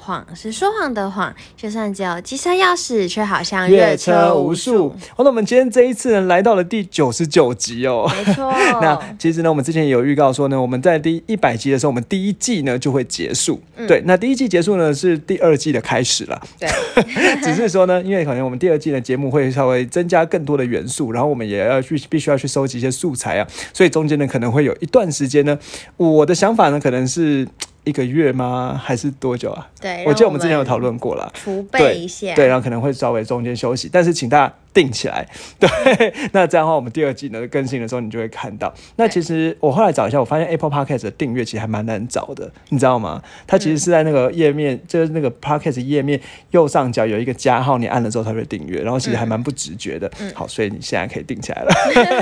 谎是说谎的谎，就算只有机车钥匙，却好像越车无数。好，那我们今天这一次呢，来到了第九十九集哦。没错。那其实呢，我们之前也有预告说呢，我们在第一百集的时候，我们第一季呢就会结束。对，那第一季结束呢，是第二季的开始了。对。只是说呢，因为可能我们第二季的节目会稍微增加更多的元素，然后我们也要去必须要去收集一些素材啊，所以中间呢可能会有一段时间呢，我的想法呢可能是。一个月吗？还是多久啊？对，我记得我们之前有讨论过了，储备一下，对，然后可能会稍微中间休息，但是请大家。定起来，对，那这样的话，我们第二季呢更新的时候，你就会看到。那其实我后来找一下，我发现 Apple Podcast 的订阅其实还蛮难找的，你知道吗？它其实是在那个页面，就是那个 Podcast 页面右上角有一个加号，你按了之后它会订阅，然后其实还蛮不直觉的。好，所以你现在可以定起来了。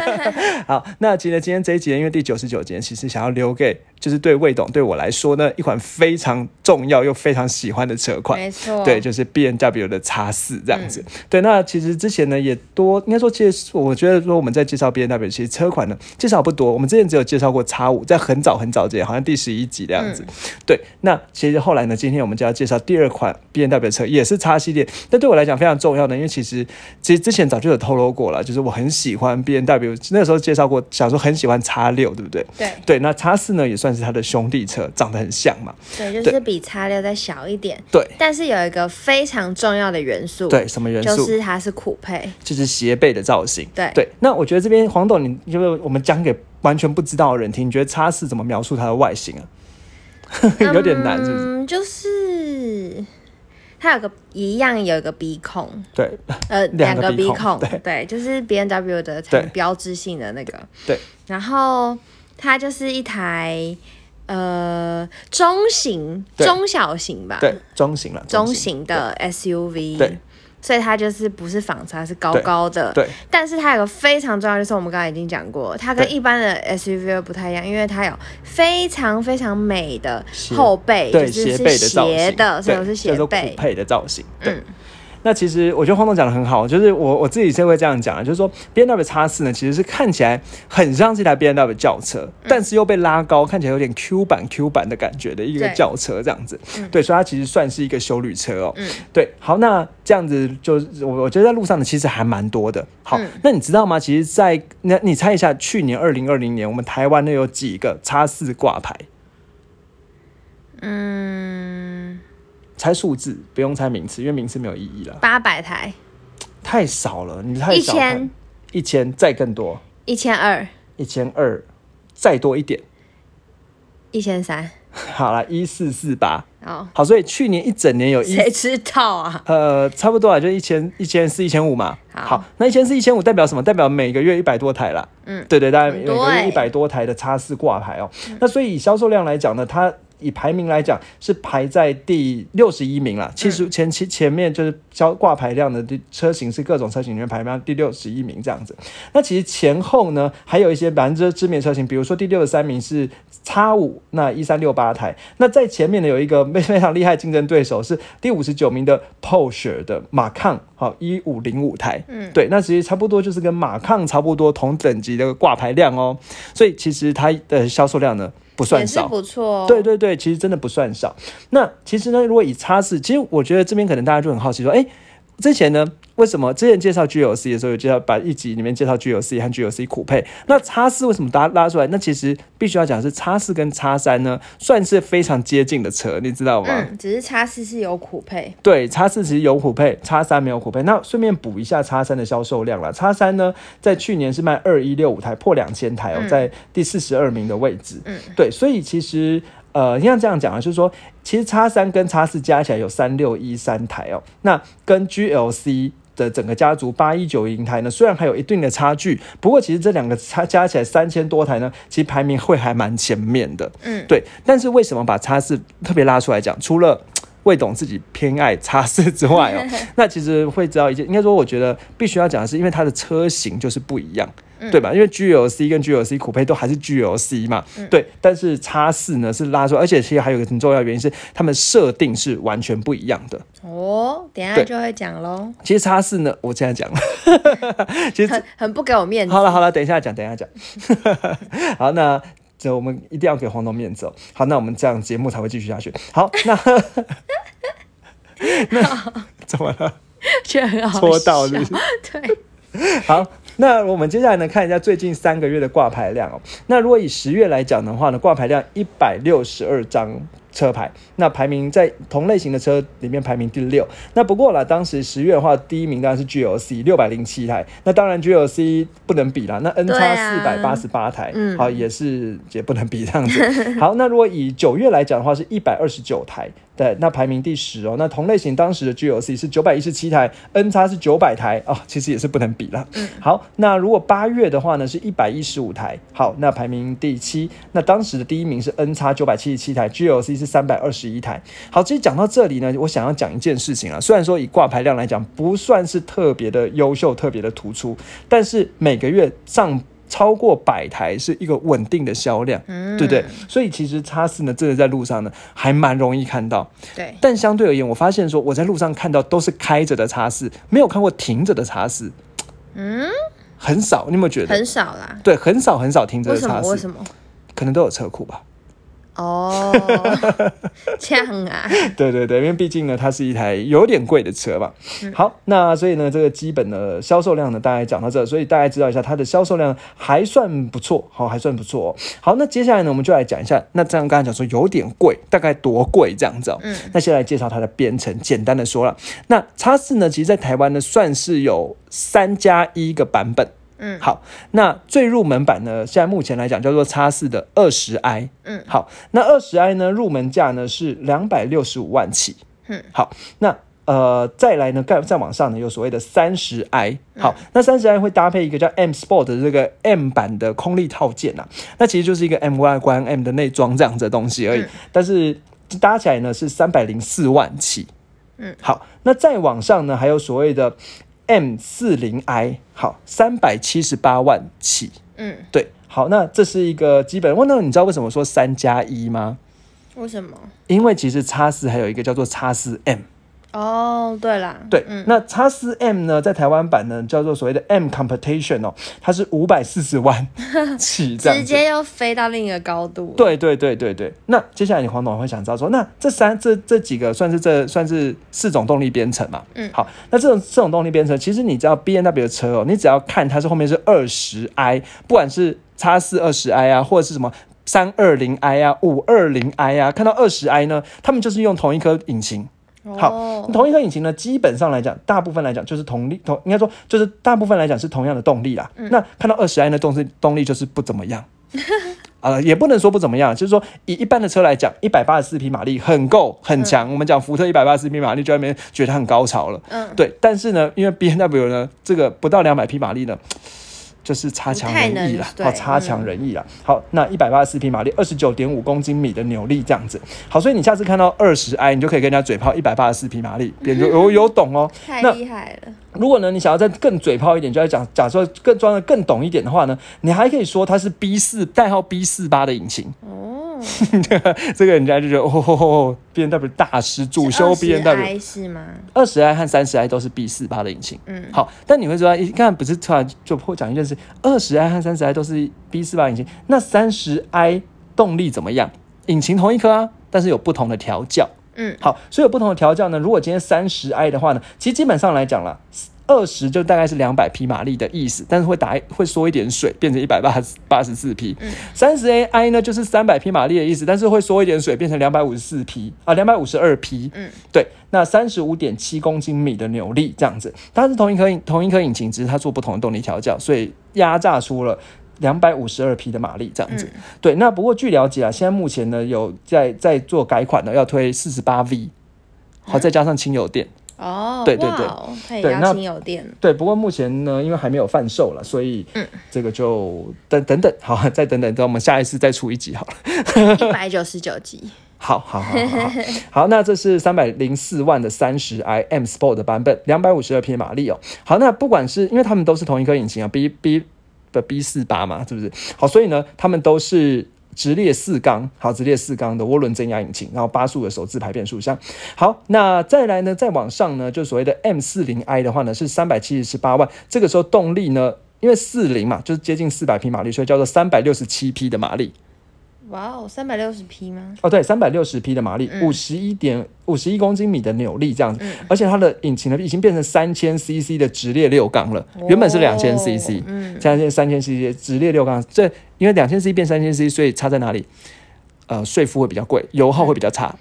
好，那其实今天这一集，因为第九十九集，其实想要留给就是对魏董对我来说呢，一款非常重要又非常喜欢的车款，没错，对，就是 B N W 的叉四这样子。对，那其实之前呢。也多应该说，其实我觉得说我们在介绍 B N W，其实车款呢介绍不多。我们之前只有介绍过叉五，在很早很早之前，好像第十一集的样子。对，那其实后来呢，今天我们就要介绍第二款 B N W 车，也是叉系列。但对我来讲非常重要的，因为其实其实之前早就有透露过了，就是我很喜欢 B N W，那个时候介绍过，想说很喜欢叉六，对不对？对对，那叉四呢也算是它的兄弟车，长得很像嘛。对，就是比叉六再小一点。对，但是有一个非常重要的元素。对，什么元素？就是它是酷配。就是斜背的造型，对对。那我觉得这边黄董，你因为我们讲给完全不知道的人听，你觉得叉四怎么描述它的外形啊？有点难，是不是？就是它有个一样有一个鼻孔，对，呃，两个鼻孔，对，就是 B N W 的很标志性的那个，对。然后它就是一台呃中型、中小型吧，对，中型了，中型的 S U V，对。所以它就是不是仿车，是高高的。对。但是它有个非常重要，就是我们刚才已经讲过，它跟一般的 SUV 不太一样，因为它有非常非常美的后背，就是是斜的，所以是斜背配的造型。对。那其实我觉得黄总讲的很好，就是我我自己是会这样讲，就是说 B N W 叉四呢，其实是看起来很像是一台 B N W 轿车，但是又被拉高，看起来有点 Q 版 Q 版的感觉的一个轿车这样子。对，所以它其实算是一个修旅车哦。嗯。对，好，那这样子就我我觉得在路上呢，其实还蛮多的。好，那你知道吗？其实，在那你猜一下，去年二零二零年，我们台湾呢有几个叉四挂牌？猜数字，不用猜名次，因为名次没有意义了。八百台，太少了，你太少。一千，一千，再更多。一千二，一千二，再多一点。一千三。好了，一四四八。哦，好，所以去年一整年有一谁知道啊？呃，差不多啊，就一千一千四一千五嘛。好，那一千四一千五代表什么？代表每个月一百多台了。嗯，对对，大概每个月一百多台的叉四挂牌哦。那所以以销售量来讲呢，它。以排名来讲，是排在第六十一名了。其实前期前面就是交挂牌量的车型是各种车型里面排名第六十一名这样子。那其实前后呢，还有一些百分之知名车型，比如说第六十三名是叉五，那一三六八台。那在前面呢，有一个 非非常厉害竞争对手是第五十九名的 Porsche 的马抗，好一五零五台。嗯，对，那其实差不多就是跟马抗差不多同等级的挂牌量哦。所以其实它的销售量呢。不算少，不错。对对对，其实真的不算少。那其实呢，如果以擦拭，其实我觉得这边可能大家就很好奇说，哎。之前呢，为什么之前介绍 G L C 的时候有介绍，把一集里面介绍 G L C 和 G L C 苦配？那叉四为什么拉拉出来？那其实必须要讲是叉四跟叉三呢，算是非常接近的车，你知道吗？嗯，只是叉四是有苦配，对，叉四其实有苦配，叉三没有苦配。那顺便补一下叉三的销售量了，叉三呢，在去年是卖二一六五台，破两千台哦，在第四十二名的位置。嗯，对，所以其实。呃，应该这样讲啊，就是说，其实叉三跟叉四加起来有三六一三台哦，那跟 GLC 的整个家族八一九银台呢，虽然还有一定的差距，不过其实这两个差加起来三千多台呢，其实排名会还蛮前面的。嗯，对。但是为什么把叉四特别拉出来讲？除了未懂自己偏爱叉四之外哦，那其实会知道一件，应该说我觉得必须要讲的是，因为它的车型就是不一样。对吧？因为 G L C 跟 G L C 酷配都还是 G L C 嘛，对。但是叉四呢是拉出，而且其实还有一个很重要原因是，他们设定是完全不一样的。哦，等下就会讲喽。其实叉四呢，我现在讲，其实很很不给我面子。好了好了，等一下讲，等一下讲。好，那这我们一定要给黄总面子哦。好，那我们这样节目才会继续下去。好，那 那怎么了？觉得很好，戳到是？对，好。那我们接下来呢，看一下最近三个月的挂牌量哦。那如果以十月来讲的话呢，挂牌量一百六十二张车牌，那排名在同类型的车里面排名第六。那不过啦，当时十月的话，第一名当然是 GLC 六百零七台。那当然 GLC 不能比啦，那 N 叉四百八十八台，好也是也不能比这样子。好，那如果以九月来讲的话，是一百二十九台。对，那排名第十哦。那同类型当时的 GOC 是九百一十七台，N 叉是九百台哦，其实也是不能比了。嗯，好，那如果八月的话呢，是一百一十五台。好，那排名第七。那当时的第一名是 N 叉九百七十七台，GOC 是三百二十一台。好，其实讲到这里呢，我想要讲一件事情啊。虽然说以挂牌量来讲，不算是特别的优秀、特别的突出，但是每个月上。超过百台是一个稳定的销量，对不对？所以其实叉四呢，真的在路上呢，还蛮容易看到。对，但相对而言，我发现说我在路上看到都是开着的叉四，没有看过停着的叉四。嗯，很少，你有没有觉得？很少啦。对，很少很少停着的叉四。为什么？可能都有车库吧。哦，这样啊？对对对，因为毕竟呢，它是一台有点贵的车嘛。好，那所以呢，这个基本的销售量呢，大概讲到这，所以大家知道一下它的销售量还算不错，好，还算不错。好，那接下来呢，我们就来讲一下，那这样刚才讲说有点贵，大概多贵这样子哦。嗯，那先来介绍它的编程，简单的说了，那叉四呢，其实在台湾呢，算是有三加一个版本。嗯，好，那最入门版呢，现在目前来讲叫做叉四的二十 i，嗯，好，那二十 i 呢，入门价呢是两百六十五万起，嗯，好，那呃再来呢，再再往上呢，有所谓的三十 i，好，那三十 i 会搭配一个叫 M Sport 的这个 M 版的空力套件呐，那其实就是一个 M 外观 M 的内装这样子的东西而已，但是搭起来呢是三百零四万起，嗯，好，那再往上呢，还有所谓的。M 四零 i 好，三百七十八万起。嗯，对，好，那这是一个基本。问那你知道为什么说三加一吗？为什么？因为其实叉四还有一个叫做叉四 M。哦，对啦，对，那叉四 M 呢，在台湾版呢叫做所谓的 M Competition 哦，它是五百四十万 起，直接又飞到另一个高度。对对对对对，那接下来你黄总会想知道说，那这三这这几个算是这算是四种动力编程嘛？嗯，好，那这种这种动力编程，其实你知道 B N W 的车哦，你只要看它是后面是二十 I，不管是叉四二十 I 啊，或者是什么三二零 I 啊，五二零 I 啊，看到二十 I 呢，他们就是用同一颗引擎。好，同一颗引擎呢，基本上来讲，大部分来讲就是同力同，应该说就是大部分来讲是同样的动力啦。那看到二十 i 的动力动力就是不怎么样，呃，也不能说不怎么样，就是说以一般的车来讲，一百八十四匹马力很够很强。我们讲福特一百八十四匹马力就在那边觉得很高潮了，嗯，对。但是呢，因为 B N W 呢，这个不到两百匹马力呢。就是差强人意了，好，差强人意了。好，那一百八十四匹马力，二十九点五公斤米的扭力这样子。好，所以你下次看到二十 i，你就可以跟人家嘴炮一百八十四匹马力，有有有懂哦。太厉害了。如果呢，你想要再更嘴炮一点，就要讲，假设更装的更懂一点的话呢，你还可以说它是 B 四代号 B 四八的引擎。哦。这个人家就觉得哦，B N W 大师主修 B N W 是吗？二十 i 和三十 i 都是 B 四八的引擎。嗯，好，但你会说，一看不是突然就破讲一件事，二十 i 和三十 i 都是 B 四八引擎，那三十 i 动力怎么样？引擎同一颗啊，但是有不同的调教。嗯，好，所以有不同的调教呢。如果今天三十 i 的话呢，其实基本上来讲了。二十就大概是两百匹马力的意思，但是会打会缩一点水，变成一百八十八十四匹。三十 AI 呢就是三百匹马力的意思，但是会缩一点水，变成两百五十四匹啊，两百五十二匹。嗯，对，那三十五点七公斤米的扭力这样子，它是同一颗同一颗引擎，只是它做不同的动力调教，所以压榨出了两百五十二匹的马力这样子。对，那不过据了解啊，现在目前呢有在在做改款的，要推四十八 V，好，再加上轻油电。哦，对对对，对，那。对，不过目前呢，因为还没有贩售了，所以嗯，这个就等等等，好，再等等，等我们下一次再出一集好了。一百九十九集。好好好好好，那这是三百零四万的三十 i M Sport 的版本，两百五十二匹马力哦。好，那不管是因为他们都是同一颗引擎啊，B B 的 B 四八嘛，是不是？好，所以呢，他们都是直列四缸，好，直列四缸的涡轮增压引擎，然后八速的手自排变速箱。好，那再来呢，再往上呢，就所谓的 M 四零 i 的话呢，是三百七十八万，这个时候动力呢，因为四零嘛，就是接近四百匹马力，所以叫做三百六十七匹的马力。哇哦，三百六十匹吗？哦，对，三百六十匹的马力，五十一点五十一公斤米的扭力这样子，而且它的引擎呢已经变成三千 CC 的直列六缸了，原本是两千 CC，嗯，现在变三千 CC 直列六缸，这因为两千 CC 变三千 CC，所以差在哪里？呃，税负会比较贵，油耗会比较差。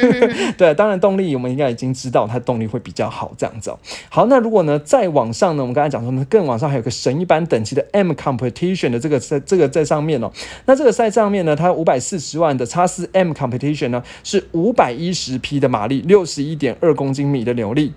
对，当然动力我们应该已经知道，它动力会比较好这样子。好，那如果呢再往上呢，我们刚才讲说呢，更往上还有个神一般等级的 M Competition 的这个在这个在上面哦。那这个赛上面呢，它五百四十万的叉四 M Competition 呢是五百一十匹的马力，六十一点二公斤米的扭力。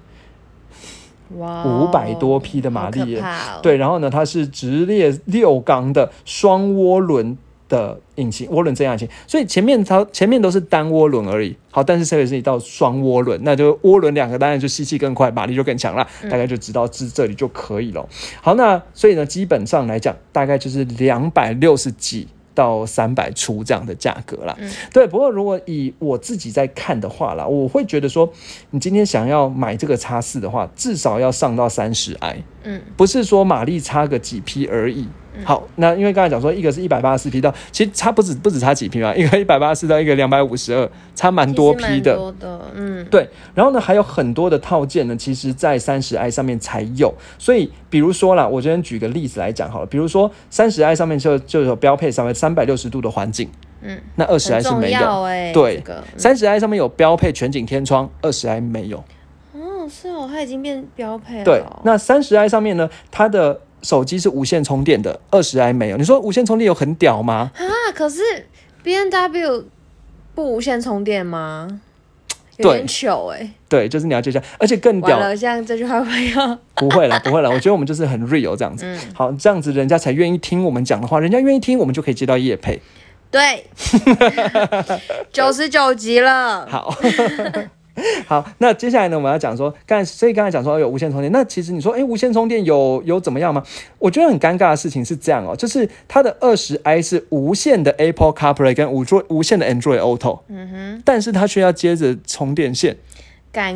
哇，五百多匹的马力，对，然后呢，它是直列六缸的双涡轮。的引擎涡轮增压引擎，所以前面它前面都是单涡轮而已。好，但是特别是一到双涡轮，那就涡轮两个当然就吸气更快，马力就更强了。大概就知道至这里就可以了。好，那所以呢，基本上来讲，大概就是两百六十几到三百出这样的价格了。对，不过如果以我自己在看的话啦，我会觉得说，你今天想要买这个叉四的话，至少要上到三十 i，嗯，不是说马力差个几匹而已。好，那因为刚才讲说，一个是一百八十四匹到，其实差不止不止差几匹嘛，一个一百八十四到一个两百五十二，差蛮多匹的。多的，嗯，对。然后呢，还有很多的套件呢，其实在三十 i 上面才有。所以，比如说啦，我这边举个例子来讲好了，比如说三十 i 上面就就有标配上面三百六十度的环境，嗯，那二十 i 是没有。对，三十 i 上面有标配全景天窗，二十 i 没有。哦，是哦，它已经变标配了。对，那三十 i 上面呢，它的手机是无线充电的，二十 i 没有。你说无线充电有很屌吗？啊，可是 B N W 不无线充电吗？有点糗哎。对，就是你要接下，而且更屌了。像这句话会要不会了，不会了。我觉得我们就是很 real 这样子。好，这样子人家才愿意听我们讲的话，人家愿意听，我们就可以接到叶配。对，九十九集了。好。好，那接下来呢？我们要讲说，刚所以刚才讲说有无线充电，那其实你说，哎，无线充电有有怎么样吗？我觉得很尴尬的事情是这样哦，就是它的二十 i 是无线的 Apple CarPlay 跟无座无线的 Android Auto，嗯哼，但是它却要接着充电线。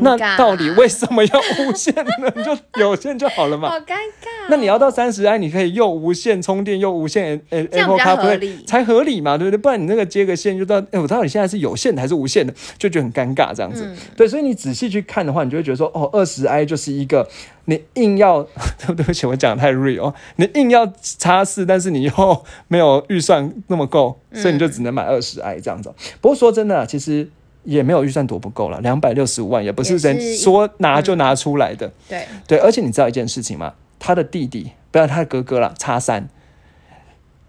那到底为什么要无线呢？就有线就好了嘛。好尴尬。那你要到三十 i，你可以又无线充电，又无线呃 Apple CarPlay 才合理嘛，对不对？不然你那个接个线就到，哎，我到底现在是有线的还是无线的，就觉得很尴尬这样子。对，所以你仔细去看的话，你就会觉得说，哦，二十 i 就是一个你硬要，对不起，我讲的太 real，你硬要插四，但是你又没有预算那么够，所以你就只能买二十 i 这样子。不过说真的，其实。也没有预算多不够了，两百六十五万也不是人说拿就拿出来的。对对，而且你知道一件事情吗？他的弟弟，不要他的哥哥了，叉三，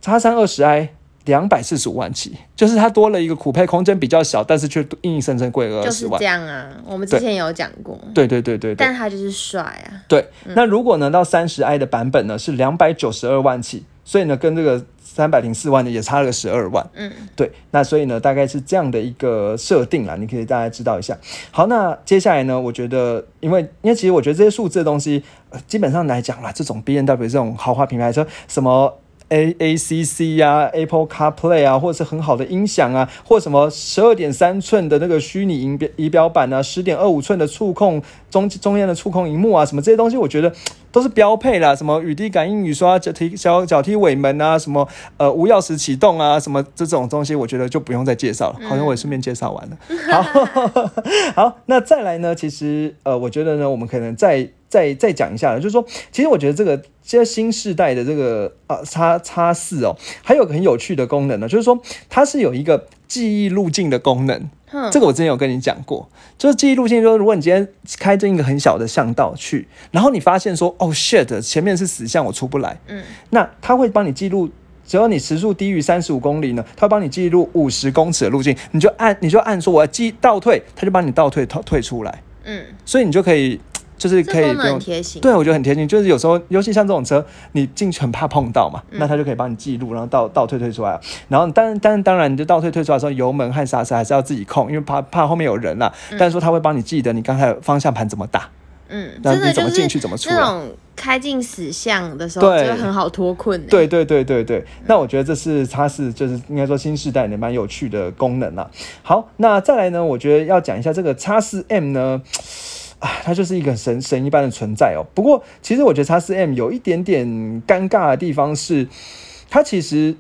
叉三二十 i 两百四十五万起，就是他多了一个酷配，空间比较小，但是却硬硬生生贵了二十万。这样啊，我们之前有讲过。对对对对，但他就是帅啊。对，那如果呢到三十 i 的版本呢是两百九十二万起，所以呢跟这个。三百零四万的也差了个十二万，嗯，对，那所以呢，大概是这样的一个设定啦，你可以大家知道一下。好，那接下来呢，我觉得，因为因为其实我觉得这些数字的东西，呃基本上来讲啦，这种 B N W 这种豪华品牌车，什么。A A C C 呀，Apple CarPlay 啊，或者是很好的音响啊，或什么十二点三寸的那个虚拟仪表仪表板啊，十点二五寸的触控中中间的触控荧幕啊，什么这些东西，我觉得都是标配啦。什么雨滴感应雨刷、脚踢小脚踢尾门啊，什么呃无钥匙启动啊，什么这种东西，我觉得就不用再介绍了。好像我也顺便介绍完了。好，好，那再来呢？其实呃，我觉得呢，我们可能再。再再讲一下了，就是说，其实我觉得这个现在新时代的这个啊叉叉四哦，还有个很有趣的功能呢，就是说它是有一个记忆路径的功能。嗯，这个我之前有跟你讲过，就是记忆路径，就是如果你今天开进一个很小的巷道去，然后你发现说哦 shit，前面是死巷，我出不来。嗯，那它会帮你记录，只要你时速低于三十五公里呢，它会帮你记录五十公尺的路径，你就按你就按说我要记倒退，它就帮你倒退退退出来。嗯，所以你就可以。就是可以不用贴心。对，我觉得很贴心。就是有时候，尤其像这种车，你进去很怕碰到嘛，那它就可以帮你记录，然后倒倒退退出来。然后，但但当然，你就倒退退出来的时候，油门和刹车还是要自己控，因为怕怕后面有人啦。但是说它会帮你记得你刚才方向盘怎么打。嗯，真的就是那种开进死巷的时候，就很好脱困。对对对对对，那我觉得这是它是就是应该说新时代的蛮有趣的功能啊。好，那再来呢，我觉得要讲一下这个叉四 M 呢，啊，它就是一个神神一般的存在哦。不过其实我觉得叉四 M 有一点点尴尬的地方是，它其实。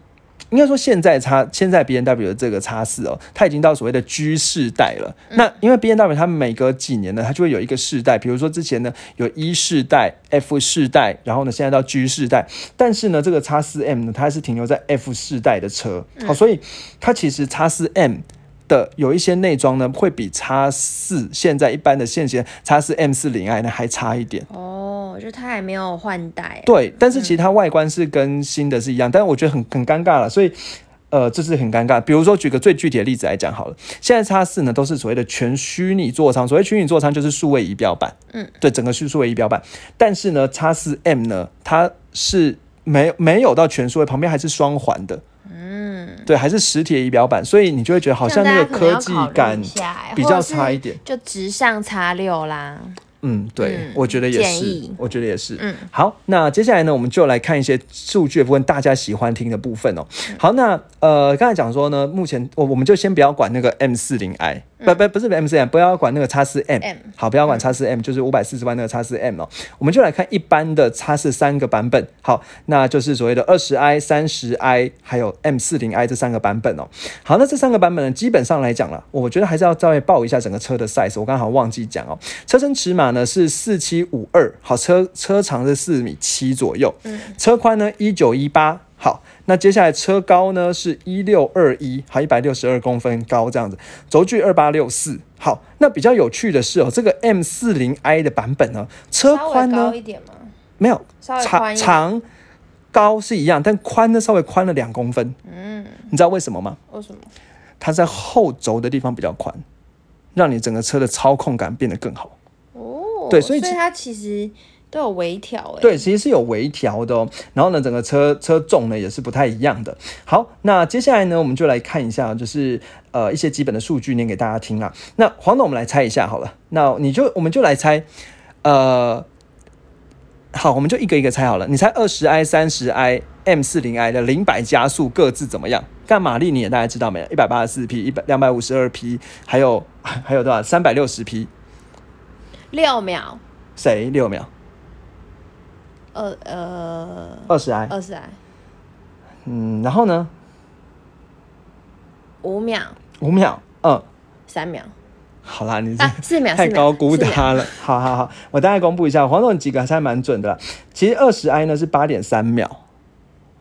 应该说，现在叉现在 B N W 的这个叉四哦，它已经到所谓的 G 世代了。那因为 B N W 它每隔几年呢，它就会有一个世代，比如说之前呢有一世代、F 世代，然后呢现在到 G 世代。但是呢，这个叉四 M 呢，它是停留在 F 世代的车，好，所以它其实叉四 M 的有一些内装呢，会比叉四现在一般的现行叉四 M 四零 i 呢还差一点。哦就它还没有换代，对，但是其实它外观是跟新的是一样，但是我觉得很很尴尬了，所以呃，这是很尴尬。比如说举个最具体的例子来讲好了，现在叉四呢都是所谓的全虚拟座舱，所谓虚拟座舱就是数位仪表板，嗯，对，整个是数位仪表板，但是呢，叉四 M 呢它是没没有到全数位，旁边还是双环的，嗯，对，还是实体仪表板，所以你就会觉得好像那个科技感比较差一点，就直上叉六啦。嗯，对，我觉得也是，我觉得也是。嗯，好，那接下来呢，我们就来看一些数据的部分，大家喜欢听的部分哦。好，那呃，刚才讲说呢，目前我我们就先不要管那个 M 四零 i。不不不是 M 四 M，不要管那个叉四 M，好，不要管叉四 M，就是五百四十万那个叉四 M 哦。我们就来看一般的叉四三个版本，好，那就是所谓的二十 i、三十 i，还有 M 四零 i 这三个版本哦。好，那这三个版本呢，基本上来讲了，我觉得还是要稍微报一下整个车的 size。我刚好忘记讲哦，车身尺码呢是四七五二，好，车车长是四米七左右，嗯，车宽呢一九一八。好，那接下来车高呢是一六二一，好一百六十二公分高这样子，轴距二八六四。好，那比较有趣的是哦，这个 M 四零 i 的版本呢，车宽呢没有，长长高是一样，但宽呢稍微宽了两公分。嗯，你知道为什么吗？为什么？它在后轴的地方比较宽，让你整个车的操控感变得更好。哦，对，所以它其实。都有微调哎，对，其实是有微调的哦。然后呢，整个车车重呢也是不太一样的。好，那接下来呢，我们就来看一下，就是呃一些基本的数据念给大家听啊。那黄总，我们来猜一下好了。那你就我们就来猜，呃，好，我们就一个一个猜好了。你猜二十 i、三十 i、M 四零 i 的零百加速各自怎么样？干马力你也大家知道没有？一百八十四匹，一百两百五十二匹，还有还有多少？三百六十匹，六秒？谁六秒？二呃，二十 i，二十 i，嗯，然后呢？五秒，五秒，嗯，三秒，好啦，你四秒，太高估他了。好好好，我大概公布一下，黄总几个还是蛮准的。其实二十 i 呢是八点三秒。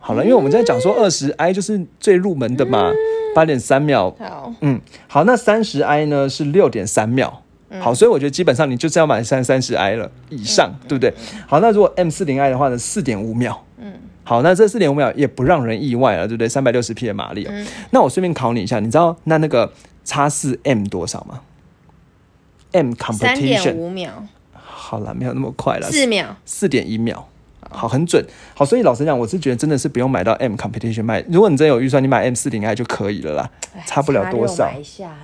好了，因为我们在讲说二十 i 就是最入门的嘛，八点三秒。好，嗯，好，那三十 i 呢是六点三秒。好，所以我觉得基本上你就是要买三三十 i 了以上，对不对？好，那如果 M 四零 i 的话呢，四点五秒。嗯，好，那这四点五秒也不让人意外了，对不对？三百六十匹的马力哦。那我顺便考你一下，你知道那那个叉四 M 多少吗？M competition 三点五秒。好了，没有那么快了，四秒，四点一秒。好，很准。好，所以老实讲，我是觉得真的是不用买到 M competition 卖。如果你真有预算，你买 M 四零 i 就可以了啦，差不了多少。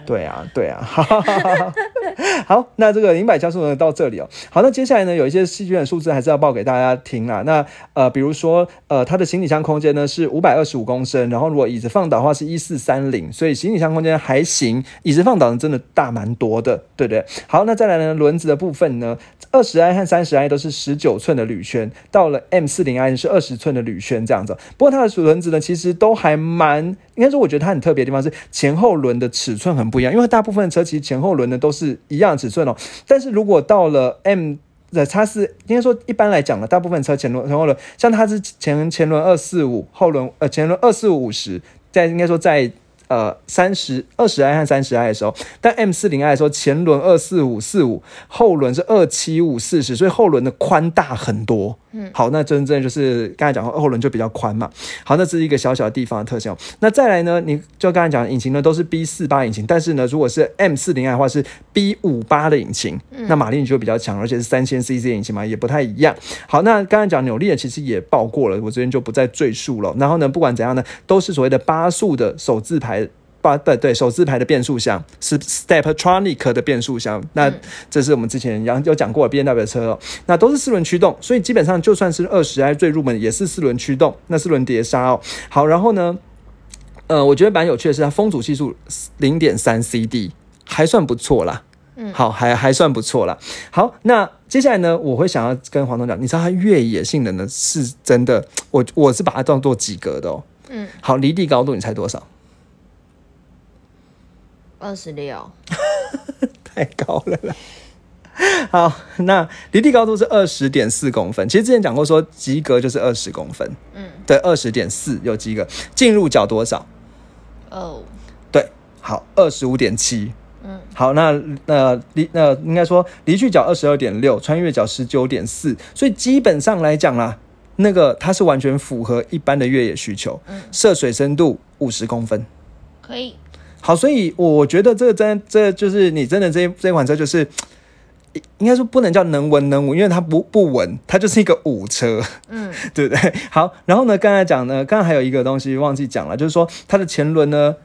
对啊，对啊。好，那这个零百加速呢到这里哦。好，那接下来呢有一些细菌的数字还是要报给大家听啦。那呃，比如说呃，它的行李箱空间呢是五百二十五公升，然后如果椅子放倒的话是一四三零，所以行李箱空间还行。椅子放倒呢真的大蛮多的，对不对？好，那再来呢轮子的部分呢，二十 i 和三十 i 都是十九寸的铝圈，到了 M 四零 i 是二十寸的铝圈这样子。不过它的轮子呢其实都还蛮，应该说我觉得它很特别的地方是前后轮的尺寸很不一样，因为大部分的车其实前后轮呢都是。一样尺寸哦，但是如果到了 M 的叉四，应该说一般来讲呢，大部分车前轮前后轮，像它是前前轮二四五，后轮呃前轮二四五十，在应该说在呃，三十二十 i 和三十 i 的时候，但 M 四零 i 的时候，前轮二四五四五，后轮是二七五四十，所以后轮的宽大很多。嗯，好，那真正就是刚才讲后轮就比较宽嘛。好，那这是一个小小的地方的特性。那再来呢，你就刚才讲引擎呢都是 B 四八引擎，但是呢，如果是 M 四零 i 的话是 B 五八的引擎，那马力就比较强，而且是三千 cc 引擎嘛，也不太一样。好，那刚才讲扭力的其实也报过了，我这边就不再赘述了。然后呢，不管怎样呢，都是所谓的八速的手自排。八对对手自排的变速箱是 Steptronic 的变速箱，那这是我们之前有有讲过 B N W 的车哦，那都是四轮驱动，所以基本上就算是二十 i 最入门也是四轮驱动，那四轮碟刹哦。好，然后呢，呃，我觉得蛮有趣的是它风阻系数零点三 C D 还算不错啦，嗯，好还还算不错啦。好，那接下来呢，我会想要跟黄总讲，你知道它越野性能呢是真的，我我是把它当做及格的哦，嗯，好，离地高度你猜多少？二十六，太高了啦。好，那离地高度是二十点四公分。其实之前讲过，说及格就是二十公分。嗯，对，二十点四有及格。进入角多少？哦，对，好，二十五点七。嗯，好，那那离那应该说离去角二十二点六，穿越角十九点四。所以基本上来讲啦，那个它是完全符合一般的越野需求。嗯，涉水深度五十公分，可以。好，所以我觉得这个真，这就是你真的这这款车就是，应该说不能叫能文能武，因为它不不文，它就是一个武车，嗯，对不对？好，然后呢，刚才讲呢，刚刚还有一个东西忘记讲了，就是说它的前轮呢，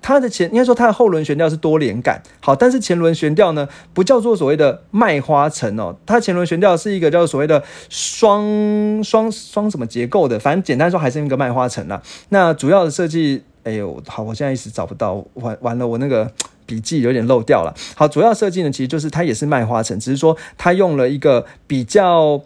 它的前应该说它的后轮悬吊是多连杆，好，但是前轮悬吊呢不叫做所谓的麦花臣哦，它前轮悬吊是一个叫做所谓的双双双什么结构的，反正简单说还是一个麦花臣啦。那主要的设计。哎呦，好，我现在一时找不到，完完了，我那个 笔记有点漏掉了。好，主要设计呢，其实就是它也是麦花城，只是说它用了一个比较，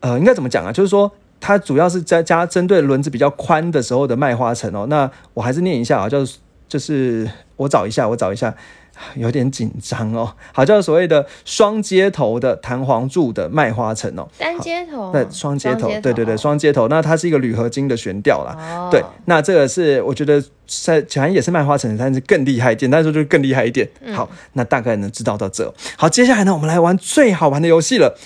呃，应该怎么讲啊？就是说它主要是在加针对轮子比较宽的时候的麦花城哦。那我还是念一下啊，就是就是我找一下，我找一下。有点紧张哦，好，叫所谓的双接头的弹簧柱的麦花臣哦，单接头，那双接头，对对对，双接头，那它是一个铝合金的悬吊啦，对，那这个是我觉得在反正也是麦花臣，但是更厉害，简单说就是更厉害一点。好，那大概能知道到这。好，接下来呢，我们来玩最好玩的游戏了，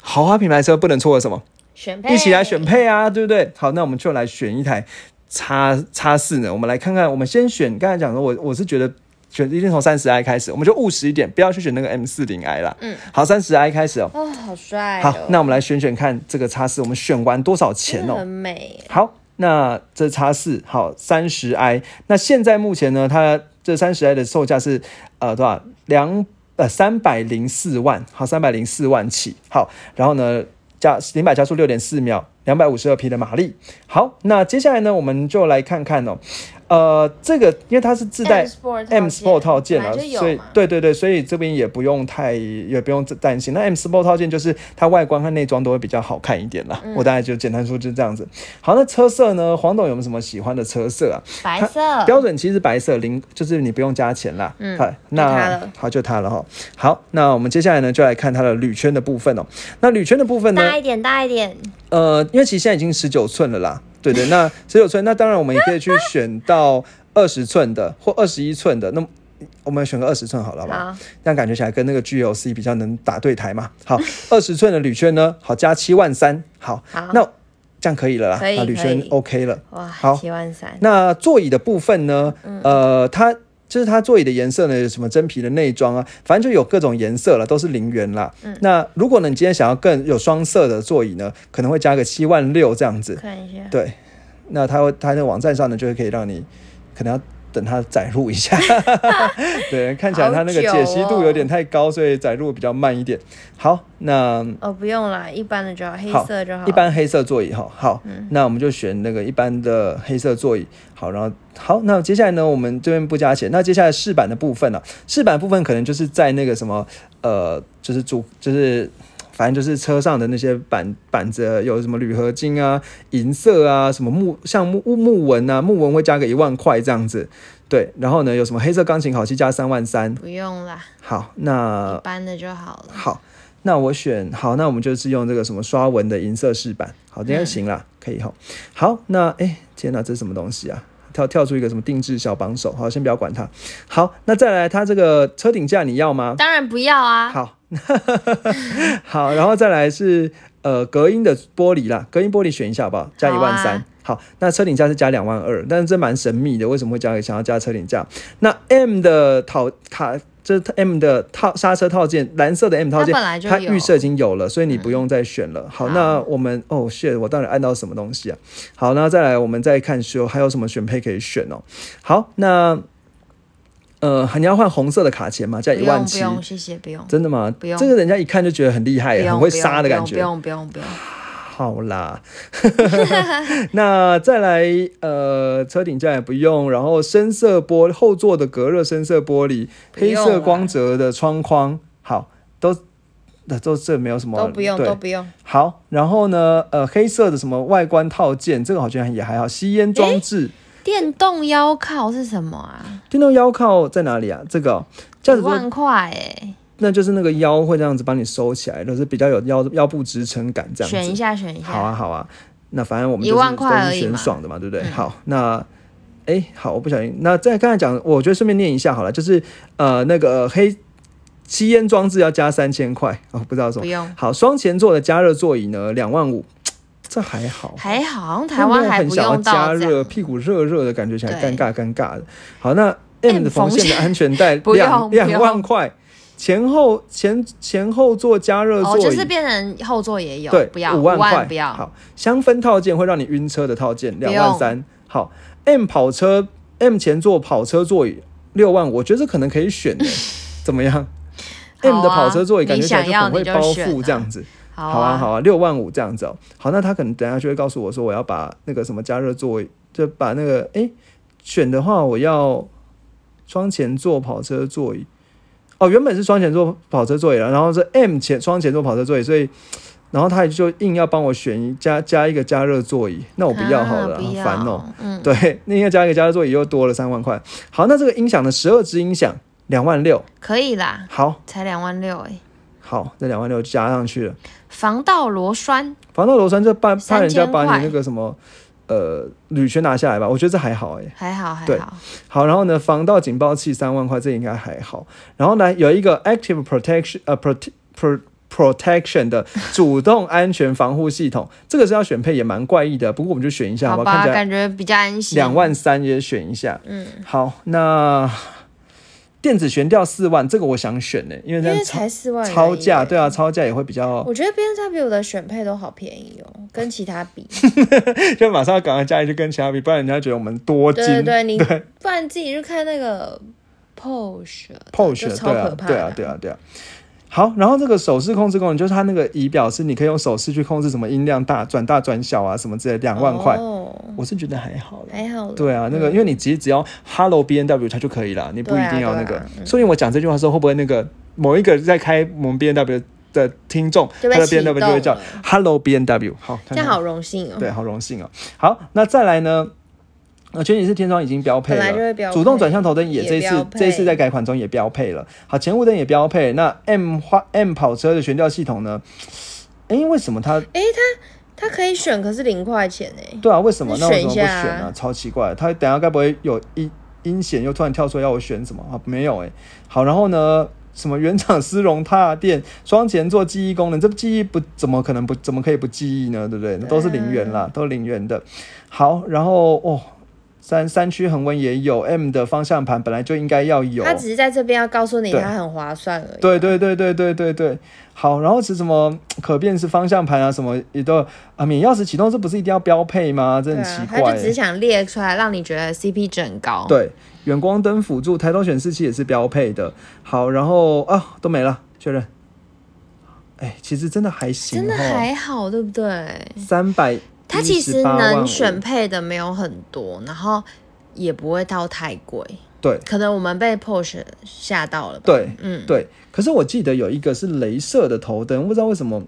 豪华品牌车不能错过什么？选配，一起来选配啊，对不对？好，那我们就来选一台叉叉四呢，我们来看看，我们先选，刚才讲的，我我是觉得。选一定从三十 i 开始，我们就务实一点，不要去选那个 M 四零 i 啦。嗯，好，三十 i 开始哦。哦，好帅。好，那我们来选选看这个叉四，我们选完多少钱哦？很美。好，那这叉四好三十 i，那现在目前呢，它这三十 i 的售价是呃多少？两呃三百零四万，好，三百零四万起。好，然后呢加零百加速六点四秒，两百五十二匹的马力。好，那接下来呢，我们就来看看哦。呃，这个因为它是自带 M Sport 套件了，所以对对对，所以这边也不用太也不用担心。那 M Sport 套件就是它外观和内装都会比较好看一点啦。我大概就简单说就这样子。好，那车色呢？黄董有没有什么喜欢的车色啊？白色标准其实白色零就是你不用加钱啦。嗯，好，那好就它了哈。好，那我们接下来呢就来看它的铝圈的部分哦。那铝圈的部分呢？大一点，大一点。呃，因为其实现在已经十九寸了啦。对对，那十九寸，那当然我们也可以去选到二十寸的或二十一寸的。那么我们选个二十寸好了吧？这样感觉起来跟那个 G L C 比较能打对台嘛。好，二十寸的铝圈呢，好加七万三。好，那这样可以了啦。啊铝圈 OK 了。哇，好，七万三。那座椅的部分呢？呃，它。就是它座椅的颜色呢，有什么真皮的内装啊，反正就有各种颜色了，都是零元啦。嗯，那如果呢，你今天想要更有双色的座椅呢，可能会加个七万六这样子。看一下。对，那它会它那个网站上呢，就会可以让你可能要。等它载入一下，对，看起来它那个解析度有点太高，所以载入比较慢一点。好，那哦不用啦，一般的就好，黑色就好。一般黑色座椅哈，好，那我们就选那个一般的黑色座椅。好，然后好，那接下来呢，我们这边不加钱。那接下来饰板的部分呢？饰板部分可能就是在那个什么呃，就是主就是。反正就是车上的那些板板子有什么铝合金啊、银色啊、什么木像木木纹啊，木纹会加个一万块这样子。对，然后呢，有什么黑色钢琴烤漆加三万三？不用啦。好，那一般的就好了。好，那我选好，那我们就是用这个什么刷纹的银色饰板。好，这样行了，可以哈。好，那哎，天哪，这是什么东西啊？跳跳出一个什么定制小帮手，好，先不要管它。好，那再来，它这个车顶架你要吗？当然不要啊。好，好，然后再来是呃隔音的玻璃啦，隔音玻璃选一下好不好？加一万三。好，那车顶架是加两万二，但是这蛮神秘的，为什么会加？想要加车顶架？那 M 的讨卡，这 M 的套刹车套件，蓝色的 M 套件，它预设已经有了，所以你不用再选了。好，那我们哦，shit，我到底按到什么东西啊？好，那再来，我们再看说还有什么选配可以选哦。好，那呃，你要换红色的卡钳吗？加一万七？不用，谢谢，不用。真的吗？不用。这个人家一看就觉得很厉害，很会杀的感觉。不用，不用，不用。好啦，那再来，呃，车顶架也不用，然后深色玻后座的隔热深色玻璃，黑色光泽的窗框，好，都那都这没有什么，都不用，都不用。好，然后呢，呃，黑色的什么外观套件，这个好像也还好。吸烟装置，电动腰靠是什么啊？电动腰靠在哪里啊？这个一万块哎。那就是那个腰会这样子帮你收起来，就是比较有腰腰部支撑感这样子。选一下，选一下。好啊，好啊。那反正我们一万块而已选爽的嘛，对不对？好，那哎，好，我不小心。那在刚才讲，我觉得顺便念一下好了，就是呃，那个黑吸烟装置要加三千块哦，不知道什么。不用。好，双前座的加热座椅呢，两万五，这还好。还好，台湾还不用加热，屁股热热的感觉起来尴尬尴尬的。好，那 M 的缝线的安全带 两两万块。前后前前后座加热座椅，就是变成后座也有，对，不要五万块，不要。好，香氛套件会让你晕车的套件两万三。好，M 跑车 M 前座跑车座椅六万，我觉得这可能可以选的，怎么样？M 的跑车座椅感觉起来就很会包覆这样子。好啊，好啊，六万五这样子哦。好，那他可能等下就会告诉我说，我要把那个什么加热座椅，就把那个哎选的话，我要双前座跑车座椅。哦，原本是双前座跑车座椅了，然后是 M 前双前座跑车座椅，所以，然后他就硬要帮我选一加加一个加热座椅，那我不要好了，好烦哦。嗯，对，那应该加一个加热座椅又多了三万块。好，那这个音响的十二支音响两万六，可以啦。好，才两万六哎。好，那两万六加上去了。防盗螺栓，防盗螺栓就怕怕人家把你那个什么。呃，铝圈拿下来吧，我觉得这还好哎，还好还好。好，然后呢，防盗警报器三万块，这应该还好。然后呢，有一个 active protection 呃 pro protection 的 主动安全防护系统，这个是要选配也蛮怪异的，不过我们就选一下好吧，感觉比较安心。两万三也选一下，嗯，好，那。电子悬吊四万，这个我想选呢，因为因为才四万，超价，对啊，超价也会比较。我觉得 B N W 的选配都好便宜哦，跟其他比。就马上要赶快加一句跟其他比，不然人家觉得我们多金。对对，你不然自己去看那个 Porsche，Porsche 超可怕，对啊，对啊，对啊。好，然后这个手势控制功能就是它那个仪表是你可以用手势去控制什么音量大转大转小啊什么之类，两万块，我是觉得还好了，还好。对啊，那个因为你其实只要 Hello B N W 它就可以了，你不一定要那个。所以我讲这句话的时候，会不会那个某一个在开我们 B N W 的听众，他的 B N W 就会叫 Hello B N W？好，这样好荣幸哦。对，好荣幸哦。好，那再来呢？呃，全景式天窗已经标配了，主动转向头灯也这一次这一次在改款中也标配了。好，前雾灯也标配。那 M 花 M 跑车的悬吊系统呢？哎，为什么它？哎，它它可以选，可是零块钱哎。对啊，为什么？那为什么不选呢？超奇怪。它等下该不会有阴阴险又突然跳出来要我选什么啊？没有哎。好，然后呢？什么原厂丝绒踏垫，双前座记忆功能，这记忆不怎么可能不怎么可以不记忆呢？对不对？都是零元啦，都是零元的。好，然后哦。三三区恒温也有 M 的方向盘，本来就应该要有。它只是在这边要告诉你，它很划算而已。对对对对对对对，好，然后是什么可变式方向盘啊，什么也都啊，免钥匙启动，这不是一定要标配吗？这很奇怪。他就只想列出来，让你觉得 CP 值很高。对，远光灯辅助，抬头显示器也是标配的。好，然后啊，都没了，确认。哎，其实真的还行，真的还好，对不对？三百。它其实能选配的没有很多，然后也不会到太贵。对，可能我们被 Porsche 吓到了吧。对，嗯，对。可是我记得有一个是镭射的头灯，不知道为什么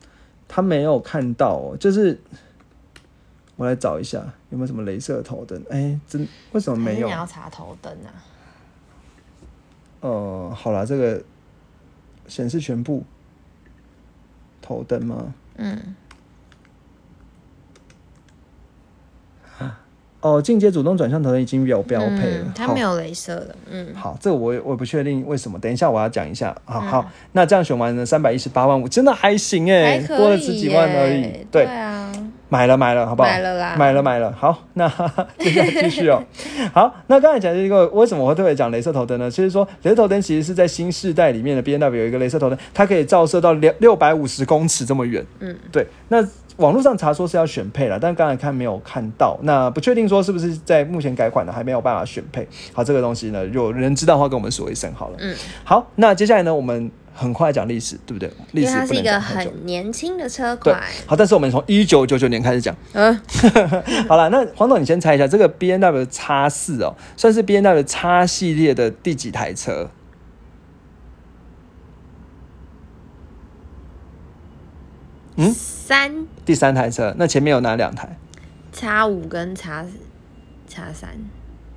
他没有看到。就是我来找一下有没有什么镭射头灯。哎，真为什么没有？你要查头灯啊？呃，好了，这个显示全部头灯吗？嗯。哦哦，进阶主动转向头灯已经有标配了，它没有镭射的。嗯，好，这个我我不确定为什么，等一下我要讲一下。好好，那这样选完呢，三百一十八万五，真的还行哎，多了十几万而已。对啊，买了买了，好不好？买了啦，买了买了。好，那 接下来继续哦。好，那刚才讲这个为什么会特别讲镭射头灯呢？其实说镭射头灯其实是在新世代里面的 B N W 有一个镭射头灯，它可以照射到六六百五十公尺这么远。嗯，对，那。网络上查说是要选配了，但刚才看没有看到，那不确定说是不是在目前改款的还没有办法选配。好，这个东西呢，有人知道的话跟我们说一声好了。嗯，好，那接下来呢，我们很快讲历史，对不对？历史它是一个很年轻的车款。好，但是我们从一九九九年开始讲。嗯，好了，那黄总你先猜一下，这个 B N W 叉四哦，算是 B N W 叉系列的第几台车？嗯，三第三台车，那前面有哪两台？叉五跟叉叉三。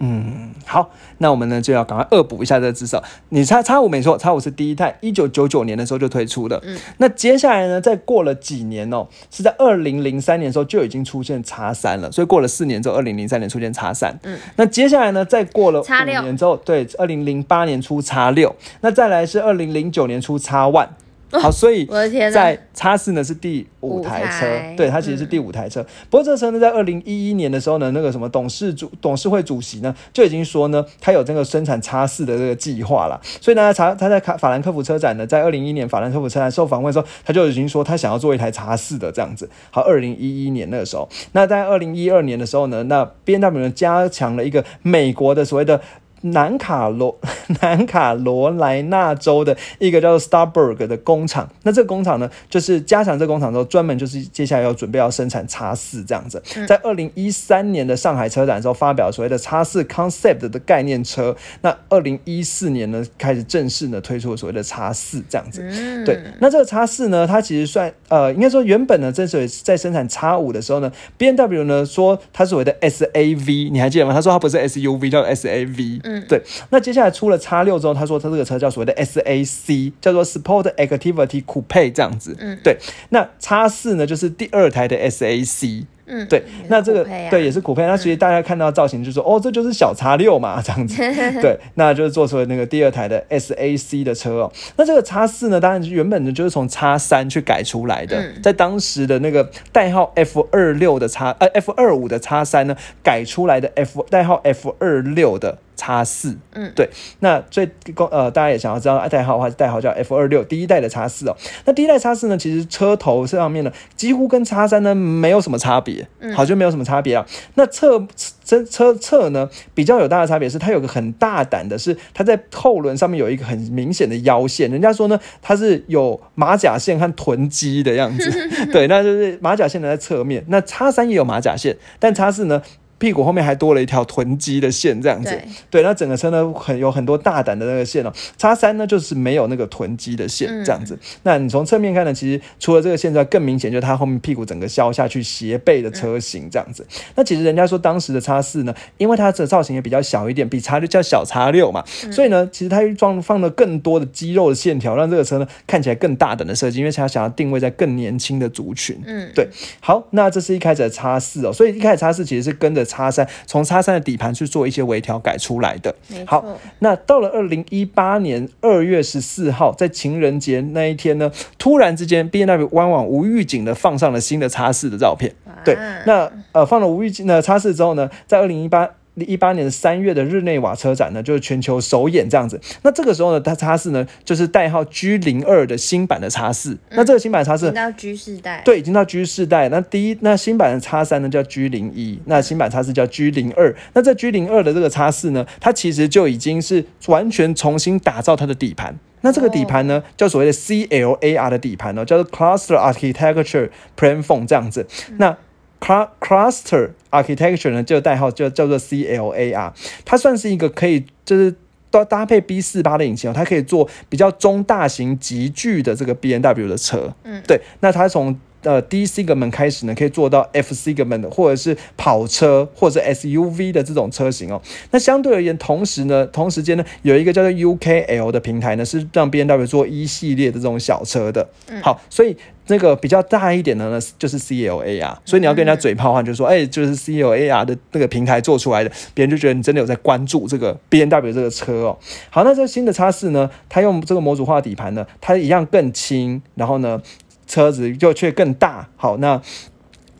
嗯，好，那我们呢就要赶快恶补一下这个知识。你叉叉五没错，叉五是第一代，一九九九年的时候就推出的。嗯，那接下来呢，再过了几年哦，是在二零零三年的时候就已经出现叉三了，所以过了四年之后，二零零三年出现叉三。嗯，那接下来呢，再过了五年之后，对，二零零八年出叉六，那再来是二零零九年出叉 One。好，所以 在叉四呢是第五台车，对，它其实是第五台车。不过这车呢，在二零一一年的时候呢，那个什么董事主董事会主席呢就已经说呢，他有这个生产叉四的这个计划了。所以呢，查他在卡法兰克福车展呢，在二零一一年法兰克福车展受访问的时候，他就已经说他想要做一台叉四的这样子。好，二零一一年那个时候，那在二零一二年的时候呢，那 B M 加强了一个美国的所谓的。南卡罗 南卡罗来纳州的一个叫做 Starburg 的工厂，那这个工厂呢，就是加强这个工厂之后，专门就是接下来要准备要生产叉四这样子。在二零一三年的上海车展的时候，发表所谓的叉四 Concept 的概念车。那二零一四年呢，开始正式呢推出所谓的叉四这样子。对，那这个叉四呢，它其实算呃，应该说原本呢，这是在生产叉五的时候呢，B N W 呢说它所谓的 S A V，你还记得吗？他说它不是 S U V，叫 S A V。嗯，对。那接下来出了叉六之后，他说他这个车叫所谓的 SAC，叫做 Sport Activity Coupe 这样子。嗯，对。那叉四呢，就是第二台的 SAC。嗯，对，那这个对也是酷配，那所以大家看到造型就说，哦，这就是小叉六嘛，这样子。对，那就是做出了那个第二台的 S A C 的车哦。那这个叉四呢，当然原本呢就是从叉三去改出来的，在当时的那个代号 F 二六的叉呃 F 二五的叉三呢改出来的 F 代号 F 二六的叉四。嗯，对。那最公呃大家也想要知道代号的话，代号叫 F 二六，第一代的叉四哦。那第一代叉四呢，其实车头上面呢几乎跟叉三呢没有什么差别。好，就没有什么差别啊。那侧车车侧呢，比较有大的差别是，它有个很大胆的，是它在后轮上面有一个很明显的腰线。人家说呢，它是有马甲线和臀肌的样子。对，那就是马甲线呢在侧面。那叉三也有马甲线，但叉四呢？屁股后面还多了一条臀肌的线，这样子。对，那整个车呢很有很多大胆的那个线哦。叉三呢就是没有那个臀肌的线，这样子。那你从侧面看呢，其实除了这个线之外，更明显就是它后面屁股整个削下去斜背的车型这样子。那其实人家说当时的叉四呢，因为它的造型也比较小一点，比叉六叫小叉六嘛，所以呢，其实它装放了更多的肌肉的线条，让这个车呢看起来更大胆的设计，因为它想要定位在更年轻的族群。嗯，对。好，那这是一开始的叉四哦，所以一开始叉四其实是跟着。叉三从叉三的底盘去做一些微调改出来的。好，那到了二零一八年二月十四号，在情人节那一天呢，突然之间，B N W 官网无预警的放上了新的叉四的照片。对，那呃放了无预警的叉四之后呢，在二零一八。一八年三月的日内瓦车展呢，就是全球首演这样子。那这个时候呢，它叉四呢就是代号 G 零二的新版的叉四。那这个新版叉四到 G 四代，对，已经到 G 四代。那第一，那新版的叉三呢叫 G 零一，那新版叉四叫 G 零二。那这 G 零二的这个叉四呢，它其实就已经是完全重新打造它的底盘。那这个底盘呢，叫所谓的 C L A R 的底盘呢，叫做 Cluster Architecture Platform 这样子。那 Cluster Architecture 呢，这个代号就叫做 CLAR，它算是一个可以就是搭搭配 B 四八的引擎哦，它可以做比较中大型级距的这个 B N W 的车。嗯，对，那它从呃，D segment 开始呢，可以做到 F segment 或者是跑车或者 SUV 的这种车型哦。那相对而言，同时呢，同时间呢，有一个叫做 UKL 的平台呢，是让 B N W 做一系列的这种小车的。好，所以。那个比较大一点的呢，就是 CLA 啊，所以你要跟人家嘴炮的话，就说，哎，就是 CLA 啊的那个平台做出来的，别人就觉得你真的有在关注这个 B N W 这个车哦。好，那这个新的叉四呢，它用这个模组化底盘呢，它一样更轻，然后呢，车子就却更大。好，那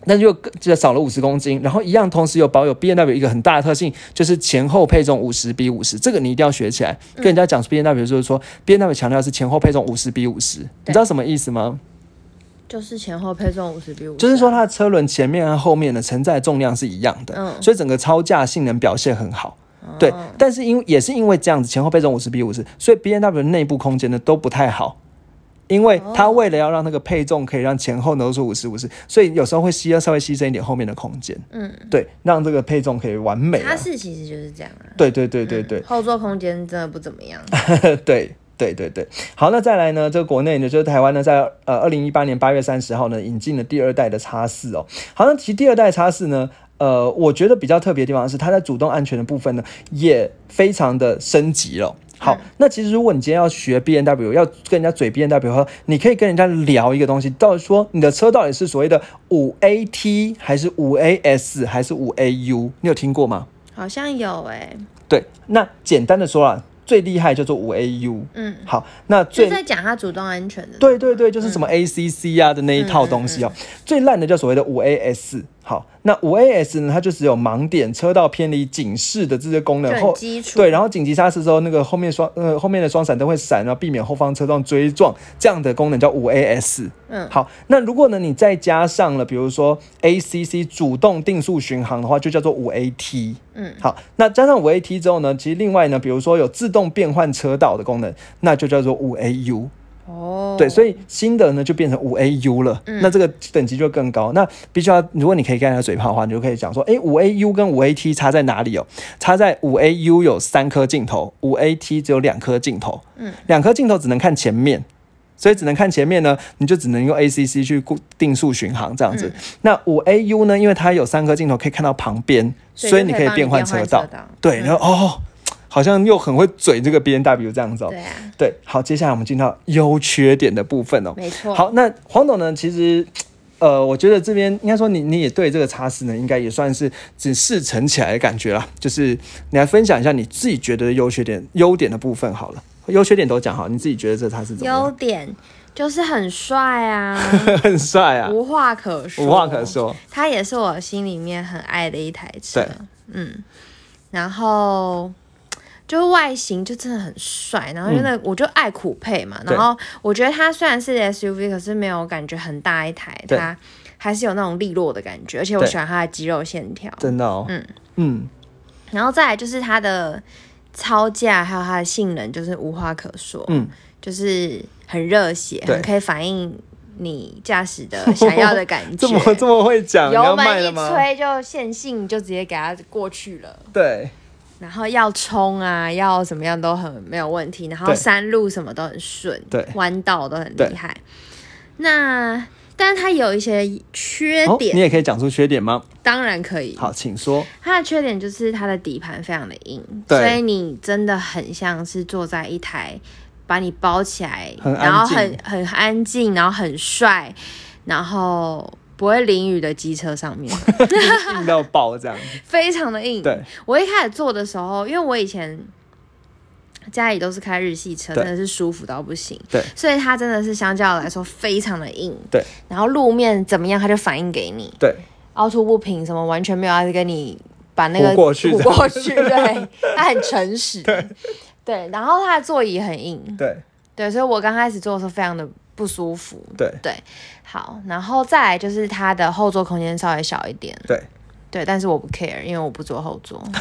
那就就少了五十公斤，然后一样同时有保有 B N W 一个很大的特性，就是前后配重五十比五十，这个你一定要学起来。跟人家讲 B N W 就是说 B N W 强调是前后配重五十比五十，你知道什么意思吗？就是前后配重五十比五，就是说它的车轮前面和后面的承载重量是一样的，嗯，所以整个超驾性能表现很好，对。但是因也是因为这样子前后配重五十比五十，所以 B N W 内部空间呢都不太好，因为它为了要让那个配重可以让前后都是五十五十，所以有时候会牺稍微牺牲一点后面的空间，嗯，对，让这个配重可以完美。它是其实就是这样啊，对对对对对，后座空间真的不怎么样，对。对对对，好，那再来呢？这个国内呢，就是台湾呢，在呃二零一八年八月三十号呢，引进了第二代的叉四哦。好，那其实第二代叉四呢，呃，我觉得比较特别的地方是，它在主动安全的部分呢，也非常的升级了。好，那其实如果你今天要学 B N W，要跟人家嘴 B N W 和你可以跟人家聊一个东西，到底说你的车到底是所谓的五 A T 还是五 A S 还是五 A U？你有听过吗？好像有诶。对，那简单的说啊。最厉害叫做五 AU，嗯，好，那最在讲它主动安全的，对对对，就是什么 ACC 啊的那一套东西哦。最烂的叫所谓的五 AS，好。那五 AS 呢？它就只有盲点、车道偏离、警示的这些功能。后对，然后紧急刹车之后，那个后面双呃后面的双闪灯会闪，然后避免后方车撞追撞，这样的功能叫五 AS。嗯，好。那如果呢，你再加上了，比如说 ACC 主动定速巡航的话，就叫做五 AT。嗯，好。那加上五 AT 之后呢，其实另外呢，比如说有自动变换车道的功能，那就叫做五 AU。哦，对，所以新的呢就变成五 AU 了，那这个等级就更高。那必须要，如果你可以跟他嘴炮的话，你就可以讲说，哎，五 AU 跟五 AT 差在哪里哦？差在五 AU 有三颗镜头，五 AT 只有两颗镜头。嗯，两颗镜头只能看前面，所以只能看前面呢，你就只能用 ACC 去固定速巡航这样子。那五 AU 呢，因为它有三颗镜头可以看到旁边，所以你可以变换车道。对，然后哦。好像又很会嘴这个 B N W 这样子哦，对啊，对，好，接下来我们进到优缺点的部分哦，没错。好，那黄董呢，其实，呃，我觉得这边应该说你你也对这个叉四呢，应该也算是只是成起来的感觉啦。就是你来分享一下你自己觉得优缺点、优点的部分好了，优缺点都讲好，你自己觉得这叉四怎么样？优点就是很帅啊，很帅啊，无话可说，无话可说。它也是我心里面很爱的一台车，嗯，然后。就是外形就真的很帅，然后真的我就爱酷配嘛，然后我觉得它虽然是 SUV，可是没有感觉很大一台，它还是有那种利落的感觉，而且我喜欢它的肌肉线条，真的哦，嗯。嗯，然后再来就是它的超价还有它的性能就是无话可说，嗯，就是很热血，很可以反映你驾驶的想要的感 觉，这么这么会讲，油门一吹就线性就直接给它过去了，对。然后要冲啊，要怎么样都很没有问题，然后山路什么都很顺，对，弯道都很厉害。那但是它有一些缺点，你也可以讲出缺点吗？当然可以。好，请说。它的缺点就是它的底盘非常的硬，所以你真的很像是坐在一台把你包起来，然后很很安静，然后很帅，然后。不会淋雨的机车上面，硬到爆这样，非常的硬。对，我一开始坐的时候，因为我以前家里都是开日系车，真的是舒服到不行。对，所以它真的是相较来说非常的硬。对，然后路面怎么样，它就反应给你。对，凹凸不平什么完全没有，要跟你把那个过去过去。对，它很诚实。对，对，然后它的座椅很硬。对，对，所以我刚开始坐的时候非常的。不舒服，对对，好，然后再来就是它的后座空间稍微小一点，对对，但是我不 care，因为我不坐后座。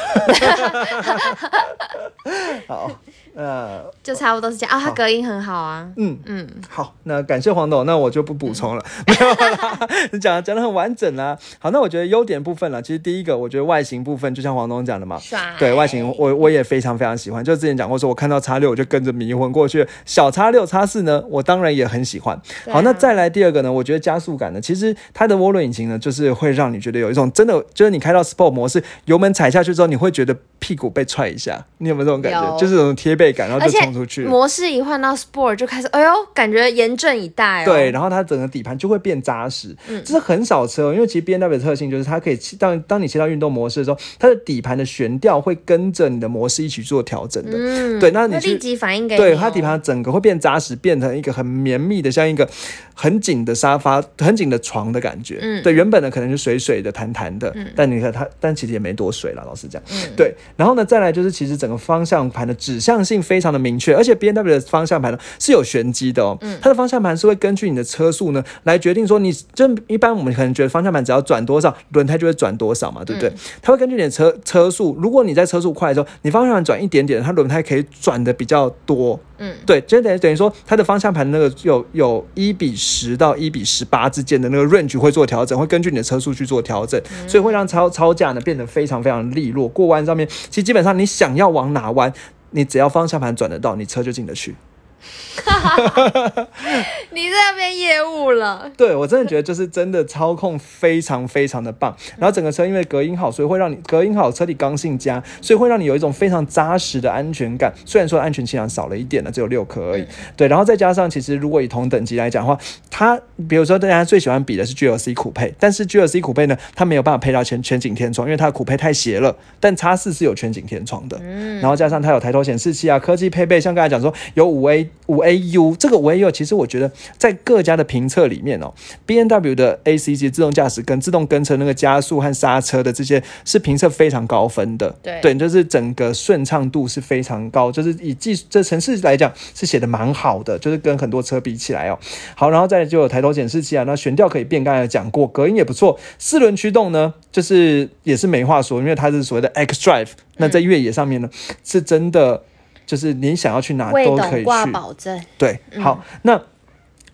好。呃，就差不多是这样啊，它隔音很好啊。嗯嗯，好，那感谢黄董，那我就不补充了。没有啦，你讲讲的很完整啊。好，那我觉得优点部分了，其实第一个，我觉得外形部分，就像黄董讲的嘛，对外形，我我也非常非常喜欢。就之前讲过，说我看到叉六，我就跟着迷魂过去。小叉六、叉四呢，我当然也很喜欢。好，那再来第二个呢，我觉得加速感呢，其实它的涡轮引擎呢，就是会让你觉得有一种真的，就是你开到 Sport 模式，油门踩下去之后，你会觉得屁股被踹一下，你有没有这种感觉？就是这种贴背感，然后就冲出去。模式一换到 Sport 就开始，哎呦，感觉严阵以待。对，然后它整个底盘就会变扎实，这是很少车，因为其实 B N W 的特性就是它可以当当你切到运动模式的时候，它的底盘的悬吊会跟着你的模式一起做调整的。嗯，对，那你立即反应给对它底盘整个会变扎实，变成一个很绵密的，像一个很紧的沙发、很紧的床的感觉。嗯，对，原本的可能是水水的、弹弹的，但你看它，但其实也没多水了，老实讲。嗯，对，然后呢，再来就是其实整个方向盘的指向性非常的明确，而且 B N W 的方向盘呢是有玄机的哦。嗯，它的方向盘是会根据你的车速呢来决定说，你就一般我们可能觉得方向盘只要转多少，轮胎就会转多少嘛，对不对？它会根据你的车车速，如果你在车速快的时候，你方向盘转一点点，它轮胎可以转的比较多。嗯，对，就等于等于说，它的方向盘那个有有一比十到一比十八之间的那个 range 会做调整，会根据你的车速去做调整，所以会让超超价呢变得非常非常利落。过弯上面，其实基本上你想要往哪弯，你只要方向盘转得到，你车就进得去。你在那边业务了？对我真的觉得就是真的操控非常非常的棒，然后整个车因为隔音好，所以会让你隔音好，车体刚性佳，所以会让你有一种非常扎实的安全感。虽然说安全气囊少了一点呢，只有六颗而已。对，然后再加上其实如果以同等级来讲的话，它比如说大家最喜欢比的是 GLC 酷配，但是 GLC 酷配呢，它没有办法配到全全景天窗，因为它的酷配太斜了。但叉四是有全景天窗的，嗯，然后加上它有抬头显示器啊，科技配备，像刚才讲说有五 A 五 AU。这个五 A U 其实我觉得在各家的评测里面哦，B N W 的 A C G 自动驾驶跟自动跟车那个加速和刹车的这些是评测非常高分的。对，对，就是整个顺畅度是非常高，就是以技这城市来讲是写的蛮好的，就是跟很多车比起来哦。好，然后再就有抬头显示器啊，那悬吊可以变，刚才讲过，隔音也不错。四轮驱动呢，就是也是没话说，因为它是所谓的 X Drive，那在越野上面呢，是真的。就是你想要去哪都可以去，保证对。好，那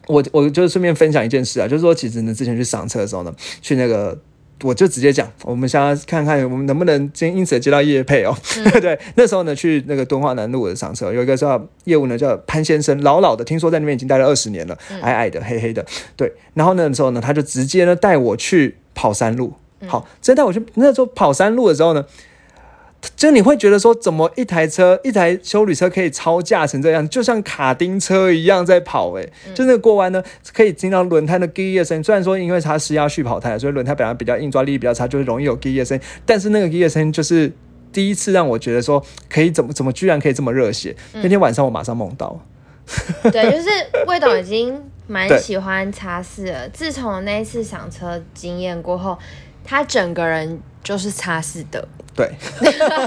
我我就顺便分享一件事啊，就是说其实呢，之前去上车的时候呢，去那个我就直接讲，我们想要看看我们能不能今因此接到业配哦。对，那时候呢去那个敦化南路的上车，有一个叫业务呢叫潘先生，老老的，听说在那边已经待了二十年了，矮矮的，黑黑的。对，然后那时候呢，他就直接呢带我去跑山路。好，直接带我去那时候跑山路的时候呢。就你会觉得说，怎么一台车一台修旅车可以超价成这样，就像卡丁车一样在跑哎，就那个过弯呢，可以听到轮胎的 G 的声音。虽然说因为它是压续跑胎，所以轮胎本来比较硬，抓力比较差，就是容易有 G 的声音。但是那个 G 的声音就是第一次让我觉得说，可以怎么怎么居然可以这么热血。那天晚上我马上梦到。对，就是魏董已经蛮 喜欢叉四了。自从那一次赏车经验过后，他整个人就是叉四的。对，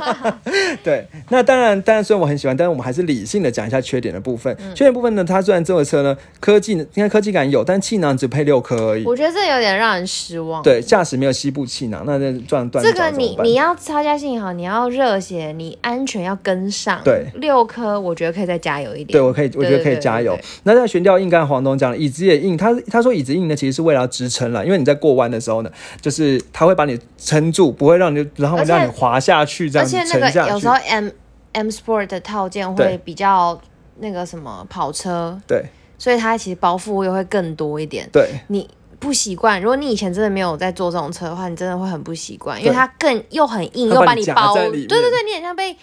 对，那当然，当然，虽然我很喜欢，但是我们还是理性的讲一下缺点的部分。缺点部分呢，它虽然这个车呢，科技，应该科技感有，但气囊只配六颗而已。我觉得这有点让人失望。对，驾驶没有西部气囊，那那撞断。这个你你要超加性好，你要热血，你安全要跟上。对，六颗我觉得可以再加油一点。对，我可以，我觉得可以加油。那在悬吊硬，刚才黄东讲了，椅子也硬。他他说椅子硬呢，其实是为了要支撑了，因为你在过弯的时候呢，就是他会把你撑住，不会让你，然后让你。滑下去，这样而且那个有时候 M M Sport 的套件会比较那个什么跑车，对，所以它其实包覆又会更多一点。对，你不习惯，如果你以前真的没有在坐这种车的话，你真的会很不习惯，因为它更又很硬，又把你包，对对对，你很像被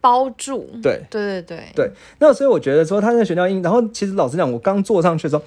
包住。对。对对对。对，那所以我觉得说它那悬吊硬，然后其实老实讲，我刚坐上去的时候。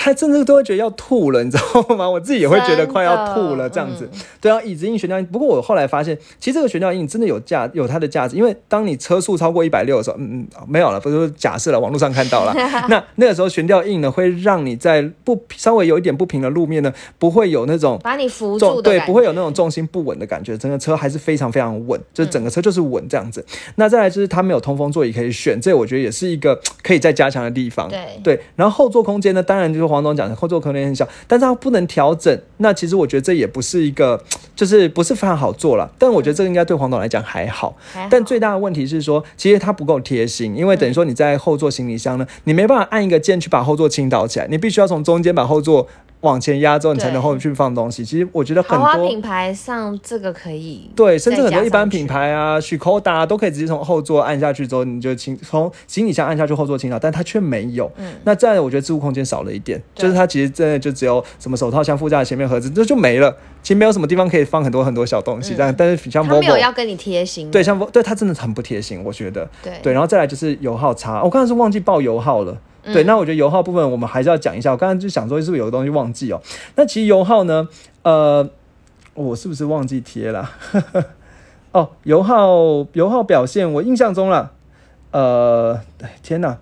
开真的都会觉得要吐了，你知道吗？我自己也会觉得快要吐了，这样子。对啊，椅子硬悬吊。不过我后来发现，其实这个悬吊硬真的有价，有它的价值。因为当你车速超过一百六的时候，嗯嗯，没有了，不是假设了，网络上看到了。那那个时候悬吊硬呢，会让你在不稍微有一点不平的路面呢，不会有那种把你扶住，对，不会有那种重心不稳的感觉。整个车还是非常非常稳，就是整个车就是稳这样子。那再来就是它没有通风座椅可以选，这我觉得也是一个可以再加强的地方。对对，然后后座空间呢，当然就。就黄总讲的后座可能很小，但是它不能调整。那其实我觉得这也不是一个，就是不是非常好做了。但我觉得这个应该对黄总来讲还好。但最大的问题是说，其实它不够贴心，因为等于说你在后座行李箱呢，你没办法按一个键去把后座倾倒起来，你必须要从中间把后座往前压之后，你才能后去放东西。其实我觉得很多品牌上这个可以对，甚至很多一般品牌啊，许扣达都可以直接从后座按下去之后，你就清从行李箱按下去后座清扫，但它却没有。嗯，那这样我觉得置物空间少了一点，就是它其实真的就只有什么手套箱、副驾前面盒子，这就没了。其实没有什么地方可以放很多很多小东西，这样。但是像 Volvo 没有要跟你贴心，对，像对它真的很不贴心，我觉得。对对，然后再来就是油耗差，我刚才是忘记报油耗了。对，那我觉得油耗部分我们还是要讲一下。我刚刚就想说，是不是有个东西忘记哦？那其实油耗呢，呃，我是不是忘记贴了？哦，油耗油耗表现，我印象中了。呃，天哪，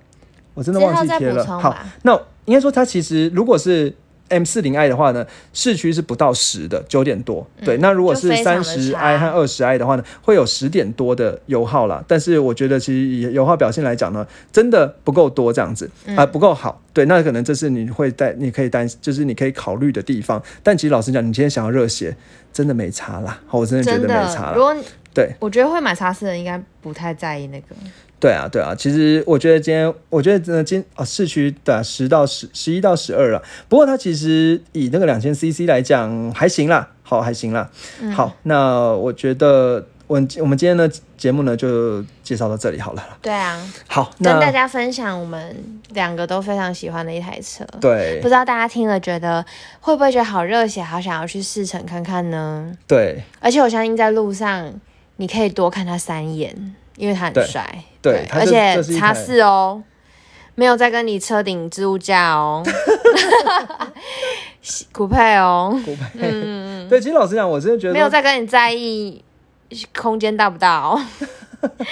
我真的忘记贴了。好，那应该说它其实如果是。M 四零 i 的话呢，市区是不到十的，九点多。对，那如果是三十 i 和二十 i 的话呢，会有十点多的油耗啦。但是我觉得，其实以油耗表现来讲呢，真的不够多这样子啊，不够好。对，那可能这是你会担，你可以担，就是你可以考虑的地方。但其实老实讲，你今天想要热血，真的没差啦。我真的觉得没差。如果对，我觉得会买叉四的应该不太在意那个。对啊，对啊，其实我觉得今天，我觉得真的今啊市区的十到十十一到十二了。不过它其实以那个两千 CC 来讲还行啦，好还行啦。好，那我觉得我我们今天的节目呢就介绍到这里好了。对啊，好，跟大家分享我们两个都非常喜欢的一台车。对，不知道大家听了觉得会不会觉得好热血，好想要去试乘看看呢？对，而且我相信在路上你可以多看它三眼。因为他很帅，对，而且叉四哦，没有在跟你车顶置物架哦，酷配哦，酷配，嗯嗯 对，其实老实讲，我真的觉得没有在跟你在意空间大不大哦，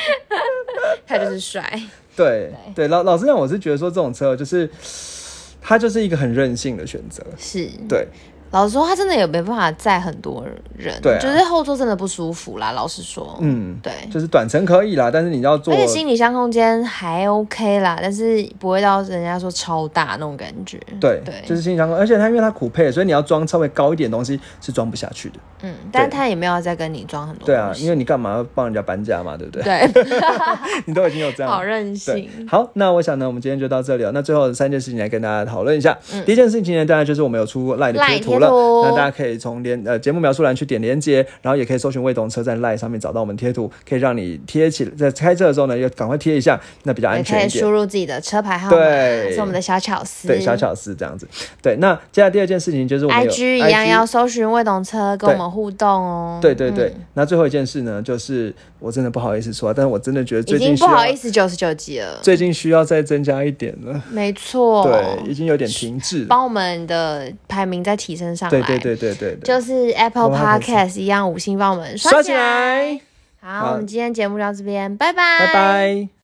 他就是帅，对。对，老老实讲，我是觉得说这种车就是，它就是一个很任性的选择，是。对。老实说，他真的也没办法载很多人，对，就是后座真的不舒服啦。老实说，嗯，对，就是短程可以啦，但是你要坐，而且行李箱空间还 OK 啦，但是不会到人家说超大那种感觉。对，对，就是行李箱，而且它因为它苦配，所以你要装稍微高一点东西是装不下去的。嗯，但是他也没有再跟你装很多。对啊，因为你干嘛要帮人家搬家嘛，对不对？对，你都已经有这样，好任性。好，那我想呢，我们今天就到这里了。那最后三件事情来跟大家讨论一下。第一件事情呢，当然就是我们有出赖的贴图了，那大家可以从连呃节目描述栏去点连接，然后也可以搜寻魏董车在赖上面找到我们贴图，可以让你贴起在开车的时候呢，要赶快贴一下，那比较安全一点。可以输入自己的车牌号码，是我们的小巧思，对小巧思这样子。对，那接下来第二件事情就是我们 I G 一样要搜寻魏董车，跟我们互动哦。对对对，那最后一件事呢，就是我真的不好意思说，但是我真的觉得最近不好意思九十九集了，最近需要再增加一点了。没错，对，已经有点停滞，帮我们的排名再提升上来。对对对对对，就是 Apple Podcast 一样五星帮我们刷起来。好，我们今天节目到这边，拜拜，拜拜。